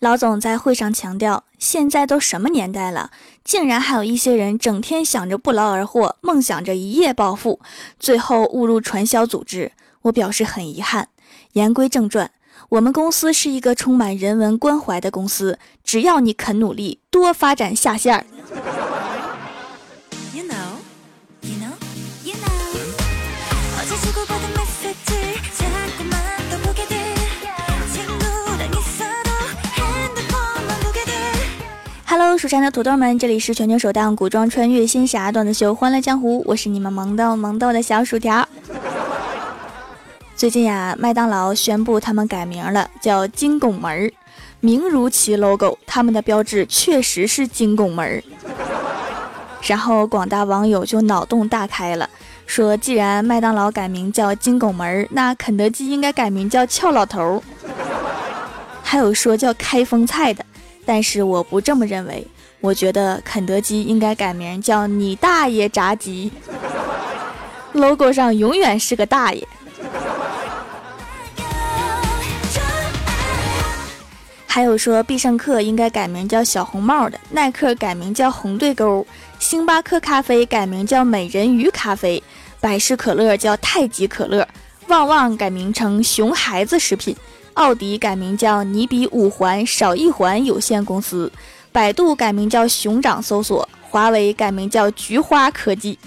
老总在会上强调，现在都什么年代了，竟然还有一些人整天想着不劳而获，梦想着一夜暴富，最后误入传销组织。我表示很遗憾。言归正传，我们公司是一个充满人文关怀的公司，只要你肯努力，多发展下线儿。蜀山的土豆们，这里是全球首档古装穿越仙侠段子秀《欢乐江湖》，我是你们萌豆萌豆的小薯条。最近呀，麦当劳宣布他们改名了，叫金拱门儿，名如其 logo，他们的标志确实是金拱门儿。然后广大网友就脑洞大开了，说既然麦当劳改名叫金拱门儿，那肯德基应该改名叫俏老头儿。还有说叫开封菜的。但是我不这么认为，我觉得肯德基应该改名叫“你大爷炸鸡 ”，logo 上永远是个大爷。还有说必胜客应该改名叫“小红帽”的，耐克改名叫“红对勾”，星巴克咖啡改名叫“美人鱼咖啡”，百事可乐叫“太极可乐”，旺旺改名成“熊孩子食品”。奥迪改名叫“你比五环少一环有限公司”，百度改名叫“熊掌搜索”，华为改名叫“菊花科技”。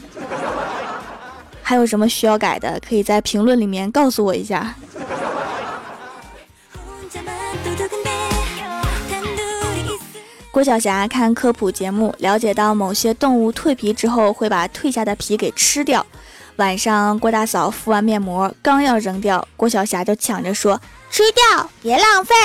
还有什么需要改的，可以在评论里面告诉我一下。郭晓霞看科普节目，了解到某些动物蜕皮之后会把蜕下的皮给吃掉。晚上，郭大嫂敷完面膜，刚要扔掉，郭晓霞就抢着说。吃掉，别浪费。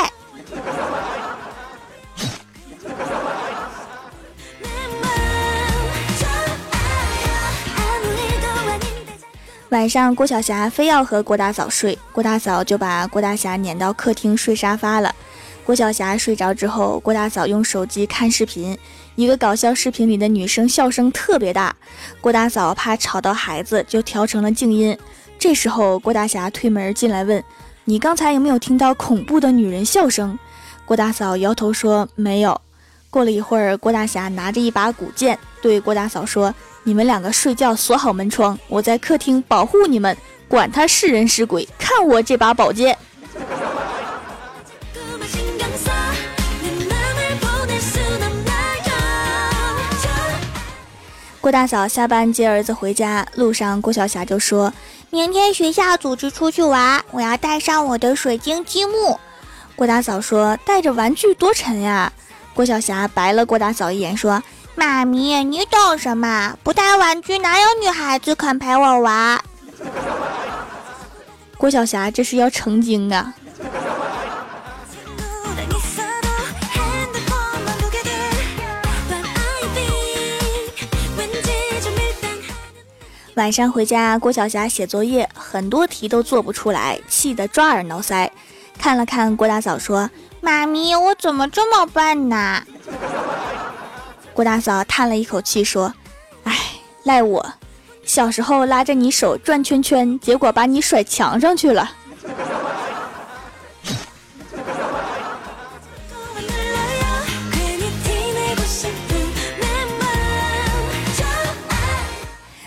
晚上，郭晓霞非要和郭大嫂睡，郭大嫂就把郭大侠撵到客厅睡沙发了。郭晓霞睡着之后，郭大嫂用手机看视频，一个搞笑视频里的女生笑声特别大，郭大嫂怕吵到孩子，就调成了静音。这时候，郭大侠推门进来问。你刚才有没有听到恐怖的女人笑声？郭大嫂摇头说没有。过了一会儿，郭大侠拿着一把古剑对郭大嫂说：“你们两个睡觉锁好门窗，我在客厅保护你们，管他是人是鬼，看我这把宝剑。”郭大嫂下班接儿子回家路上，郭晓霞就说。明天学校组织出去玩，我要带上我的水晶积木。郭大嫂说：“带着玩具多沉呀。”郭晓霞白了郭大嫂一眼说：“妈咪，你懂什么？不带玩具，哪有女孩子肯陪我玩？” 郭晓霞这是要成精啊！晚上回家，郭晓霞写作业，很多题都做不出来，气得抓耳挠腮。看了看郭大嫂，说：“妈咪，我怎么这么笨呢？”郭大嫂叹了一口气，说：“哎，赖我，小时候拉着你手转圈圈，结果把你甩墙上去了。”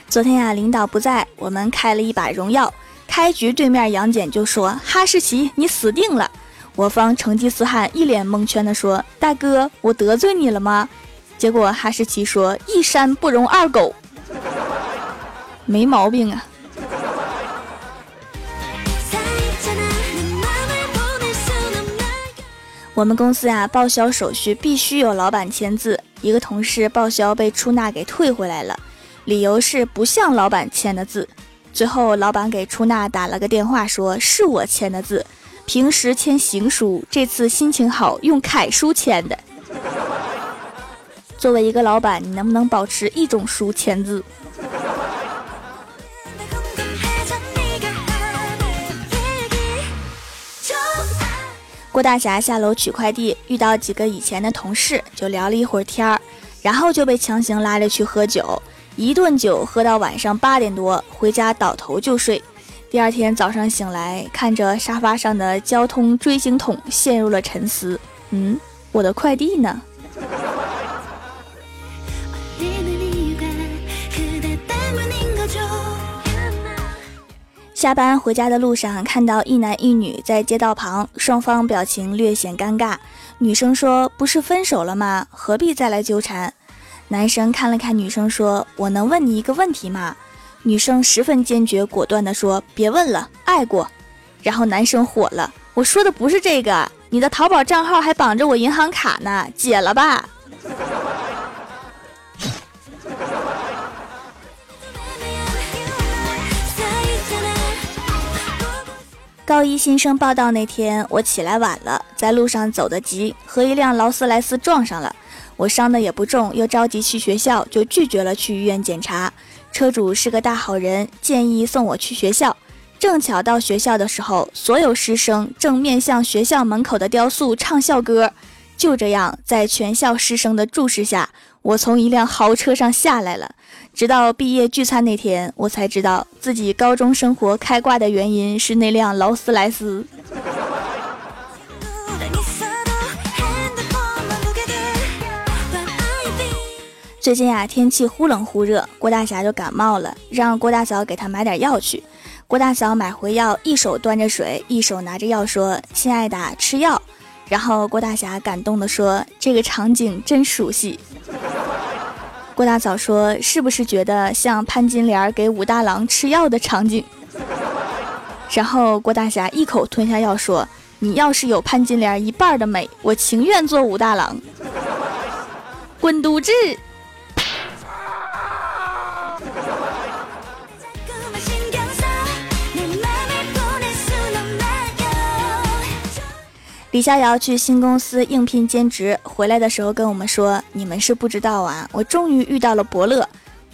昨天呀，领导不在，我们开了一把荣耀。开局对面杨戬就说：“哈士奇，你死定了！”我方成吉思汗一脸蒙圈的说：“大哥，我得罪你了吗？”结果哈士奇说：“一山不容二狗。”没毛病啊。我们公司呀，报销手续必须有老板签字。一个同事报销被出纳给退回来了。理由是不像老板签的字，最后老板给出纳打了个电话，说是我签的字，平时签行书，这次心情好用楷书签的。作为一个老板，你能不能保持一种书签字？郭大侠下楼取快递，遇到几个以前的同事，就聊了一会儿天儿，然后就被强行拉着去喝酒。一顿酒喝到晚上八点多，回家倒头就睡。第二天早上醒来，看着沙发上的交通锥形筒，陷入了沉思。嗯，我的快递呢？下班回家的路上，看到一男一女在街道旁，双方表情略显尴尬。女生说：“不是分手了吗？何必再来纠缠？”男生看了看女生，说：“我能问你一个问题吗？”女生十分坚决果断地说：“别问了，爱过。”然后男生火了：“我说的不是这个，你的淘宝账号还绑着我银行卡呢，解了吧。”高一新生报道那天，我起来晚了，在路上走得急，和一辆劳斯莱斯撞上了。我伤的也不重，又着急去学校，就拒绝了去医院检查。车主是个大好人，建议送我去学校。正巧到学校的时候，所有师生正面向学校门口的雕塑唱校歌。就这样，在全校师生的注视下，我从一辆豪车上下来了。直到毕业聚餐那天，我才知道自己高中生活开挂的原因是那辆劳斯莱斯。最近啊，天气忽冷忽热，郭大侠就感冒了，让郭大嫂给他买点药去。郭大嫂买回药，一手端着水，一手拿着药，说：“亲爱的，吃药。”然后郭大侠感动地说：“这个场景真熟悉。” 郭大嫂说：“是不是觉得像潘金莲给武大郎吃药的场景？”然后郭大侠一口吞下药说：“你要是有潘金莲一半的美，我情愿做武大郎。”滚犊子！李逍遥去新公司应聘兼职，回来的时候跟我们说：“你们是不知道啊，我终于遇到了伯乐。”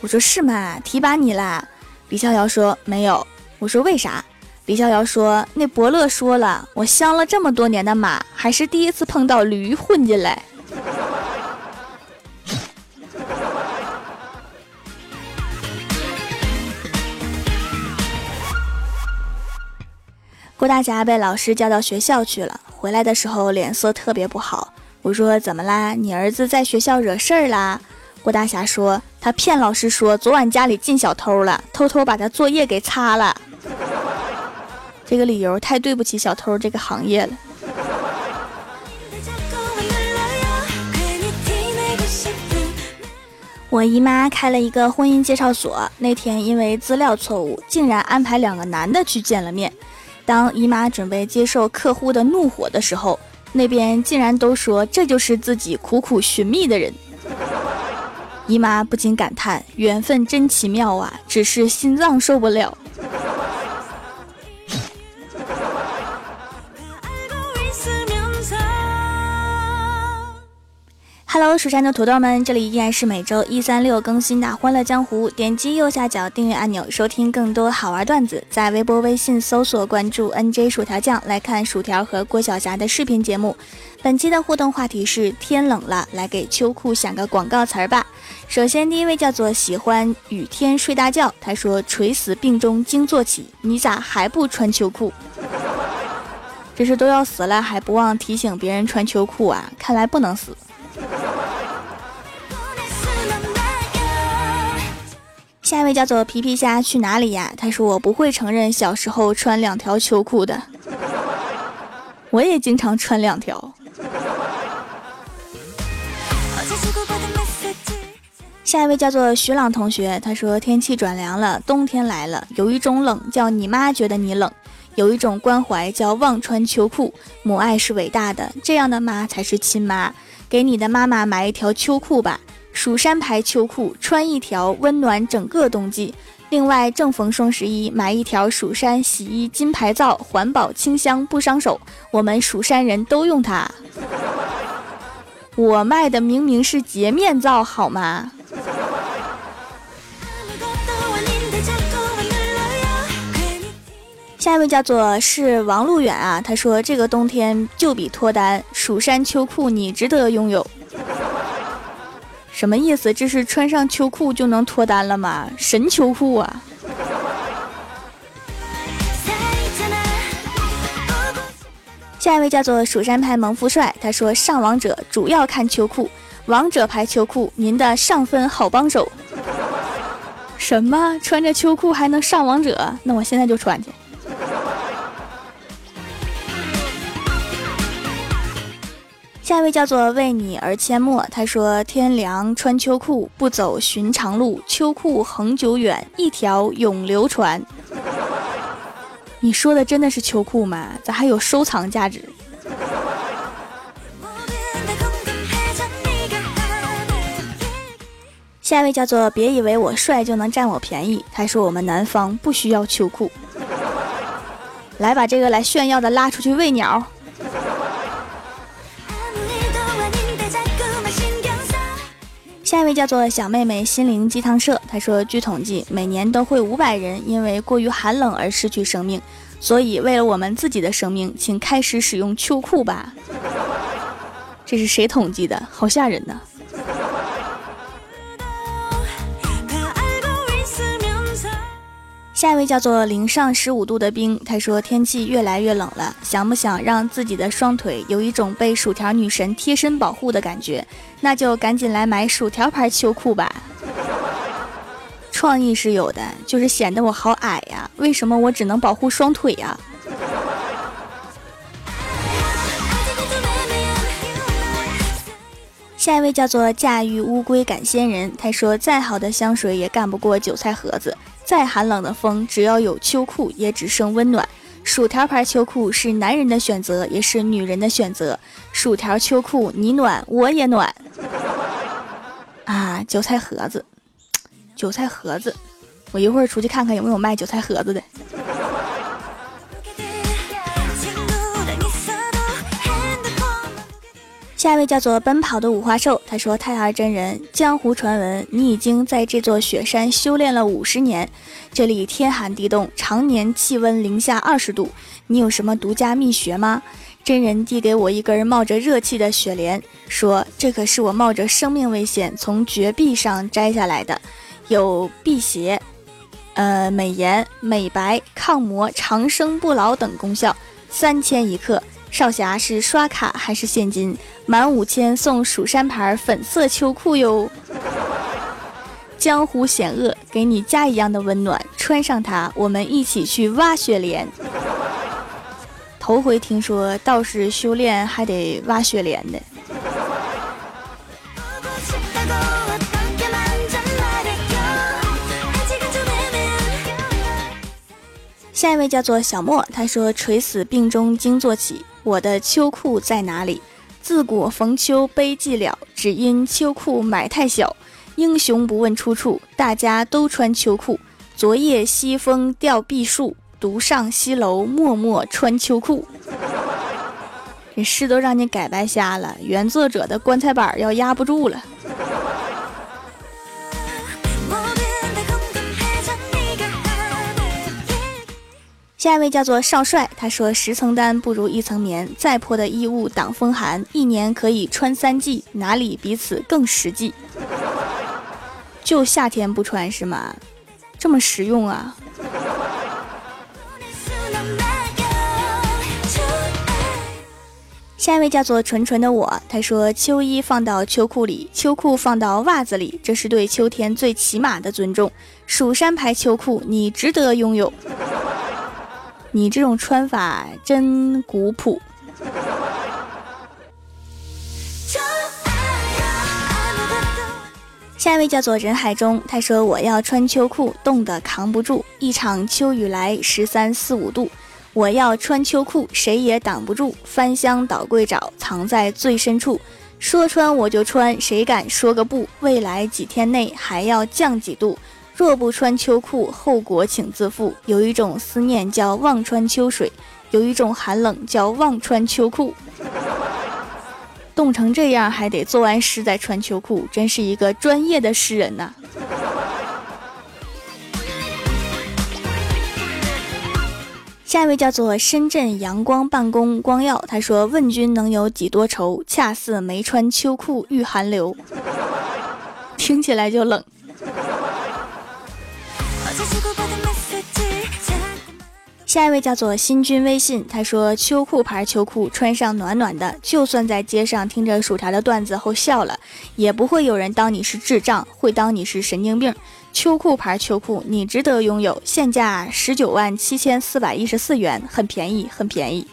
我说：“是吗？提拔你啦？”李逍遥说：“没有。”我说：“为啥？”李逍遥说：“那伯乐说了，我相了这么多年的马，还是第一次碰到驴混进来。”郭大侠被老师叫到学校去了。回来的时候脸色特别不好，我说怎么啦？你儿子在学校惹事儿啦？郭大侠说他骗老师说昨晚家里进小偷了，偷偷把他作业给擦了。这个理由太对不起小偷这个行业了。我姨妈开了一个婚姻介绍所，那天因为资料错误，竟然安排两个男的去见了面。当姨妈准备接受客户的怒火的时候，那边竟然都说这就是自己苦苦寻觅的人。姨妈不禁感叹：缘分真奇妙啊！只是心脏受不了。Hello，蜀山的土豆们，这里依然是每周一、三、六更新的《欢乐江湖》。点击右下角订阅按钮，收听更多好玩段子。在微博、微信搜索关注 “nj 薯条酱”，来看薯条和郭晓霞的视频节目。本期的互动话题是：天冷了，来给秋裤想个广告词儿吧。首先，第一位叫做喜欢雨天睡大觉，他说：“垂死病中惊坐起，你咋还不穿秋裤？这是都要死了还不忘提醒别人穿秋裤啊？看来不能死。”下一位叫做皮皮虾去哪里呀？他说我不会承认小时候穿两条秋裤的，我也经常穿两条。下一位叫做徐朗同学，他说天气转凉了，冬天来了，有一种冷叫你妈觉得你冷，有一种关怀叫忘穿秋裤。母爱是伟大的，这样的妈才是亲妈。给你的妈妈买一条秋裤吧。蜀山牌秋裤，穿一条温暖整个冬季。另外，正逢双十一，买一条蜀山洗衣金牌皂，环保清香不伤手。我们蜀山人都用它。我卖的明明是洁面皂，好吗？下一位叫做是王路远啊，他说这个冬天就比脱单，蜀山秋裤你值得拥有。什么意思？这是穿上秋裤就能脱单了吗？神秋裤啊！下一位叫做蜀山派萌富帅，他说上王者主要看秋裤，王者牌秋裤，您的上分好帮手。什么？穿着秋裤还能上王者？那我现在就穿去。下一位叫做为你而阡陌，他说天凉穿秋裤，不走寻常路，秋裤恒久远，一条永流传。你说的真的是秋裤吗？咋还有收藏价值？下一位叫做别以为我帅就能占我便宜，他说我们南方不需要秋裤。来把这个来炫耀的拉出去喂鸟。下一位叫做小妹妹心灵鸡汤社，她说：据统计，每年都会五百人因为过于寒冷而失去生命，所以为了我们自己的生命，请开始使用秋裤吧。这是谁统计的？好吓人呐！下一位叫做零上十五度的冰，他说天气越来越冷了，想不想让自己的双腿有一种被薯条女神贴身保护的感觉？那就赶紧来买薯条牌秋裤吧。创意是有的，就是显得我好矮呀？为什么我只能保护双腿呀？下一位叫做驾驭乌龟赶仙人，他说再好的香水也干不过韭菜盒子。再寒冷的风，只要有秋裤，也只剩温暖。薯条牌秋裤是男人的选择，也是女人的选择。薯条秋裤，你暖我也暖。啊，韭菜盒子，韭菜盒子，我一会儿出去看看有没有卖韭菜盒子的。下一位叫做奔跑的五花兽，他说：“太儿真人，江湖传闻你已经在这座雪山修炼了五十年，这里天寒地冻，常年气温零下二十度，你有什么独家秘诀吗？”真人递给我一根冒着热气的雪莲，说：“这可是我冒着生命危险从绝壁上摘下来的，有辟邪、呃美颜、美白、抗磨、长生不老等功效，三千一克。”少侠是刷卡还是现金？满五千送蜀山牌粉色秋裤哟！江湖险恶，给你家一样的温暖，穿上它，我们一起去挖雪莲。头回听说道士修炼还得挖雪莲的。下一位叫做小莫，他说：“垂死病中惊坐起。”我的秋裤在哪里？自古逢秋悲寂寥，只因秋裤买太小。英雄不问出处，大家都穿秋裤。昨夜西风吊碧树，独上西楼默默穿秋裤。这诗都让你改白瞎了，原作者的棺材板要压不住了。下一位叫做少帅，他说：“十层单不如一层棉，再破的衣物挡风寒，一年可以穿三季，哪里比此更实际？就夏天不穿是吗？这么实用啊！”下一位叫做纯纯的我，他说：“秋衣放到秋裤里，秋裤放到袜子里，这是对秋天最起码的尊重。蜀山牌秋裤，你值得拥有。”你这种穿法真古朴。下一位叫做人海中，他说我要穿秋裤，冻得扛不住。一场秋雨来，十三四五度，我要穿秋裤，谁也挡不住。翻箱倒柜找，藏在最深处。说穿我就穿，谁敢说个不？未来几天内还要降几度。若不穿秋裤，后果请自负。有一种思念叫忘穿秋水，有一种寒冷叫忘穿秋裤。冻成这样还得做完诗再穿秋裤，真是一个专业的诗人呐。下一位叫做深圳阳光办公光耀，他说：“问君能有几多愁？恰似没穿秋裤遇寒流。”听起来就冷。下一位叫做新君微信，他说秋裤牌秋裤穿上暖暖的，就算在街上听着薯条的段子后笑了，也不会有人当你是智障，会当你是神经病。秋裤牌秋裤，你值得拥有，现价十九万七千四百一十四元，很便宜，很便宜。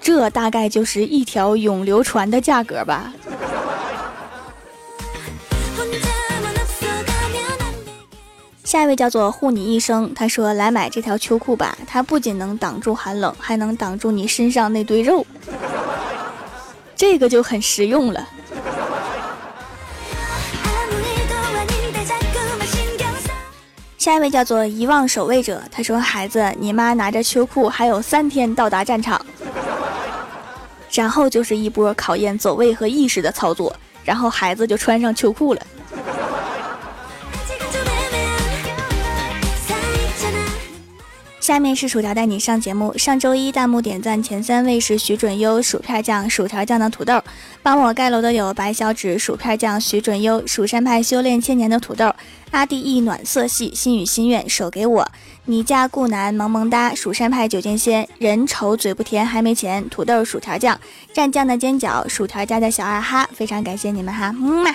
这大概就是一条永流传的价格吧。下一位叫做护你一生，他说来买这条秋裤吧，它不仅能挡住寒冷，还能挡住你身上那堆肉，这个就很实用了。下一位叫做遗忘守卫者，他说孩子，你妈拿着秋裤还有三天到达战场，然后就是一波考验走位和意识的操作，然后孩子就穿上秋裤了。下面是薯条带你上节目。上周一弹幕点赞前三位是徐准优、薯片酱、薯条酱的土豆。帮我盖楼的有白小指、薯片酱、徐准优、蜀山派修炼千年的土豆、阿弟一暖色系、心语心愿手给我、你家顾南萌萌哒、蜀山派九剑仙、人丑嘴不甜还没钱、土豆薯条酱、蘸酱的尖角、薯条家的小二哈，非常感谢你们哈，么么。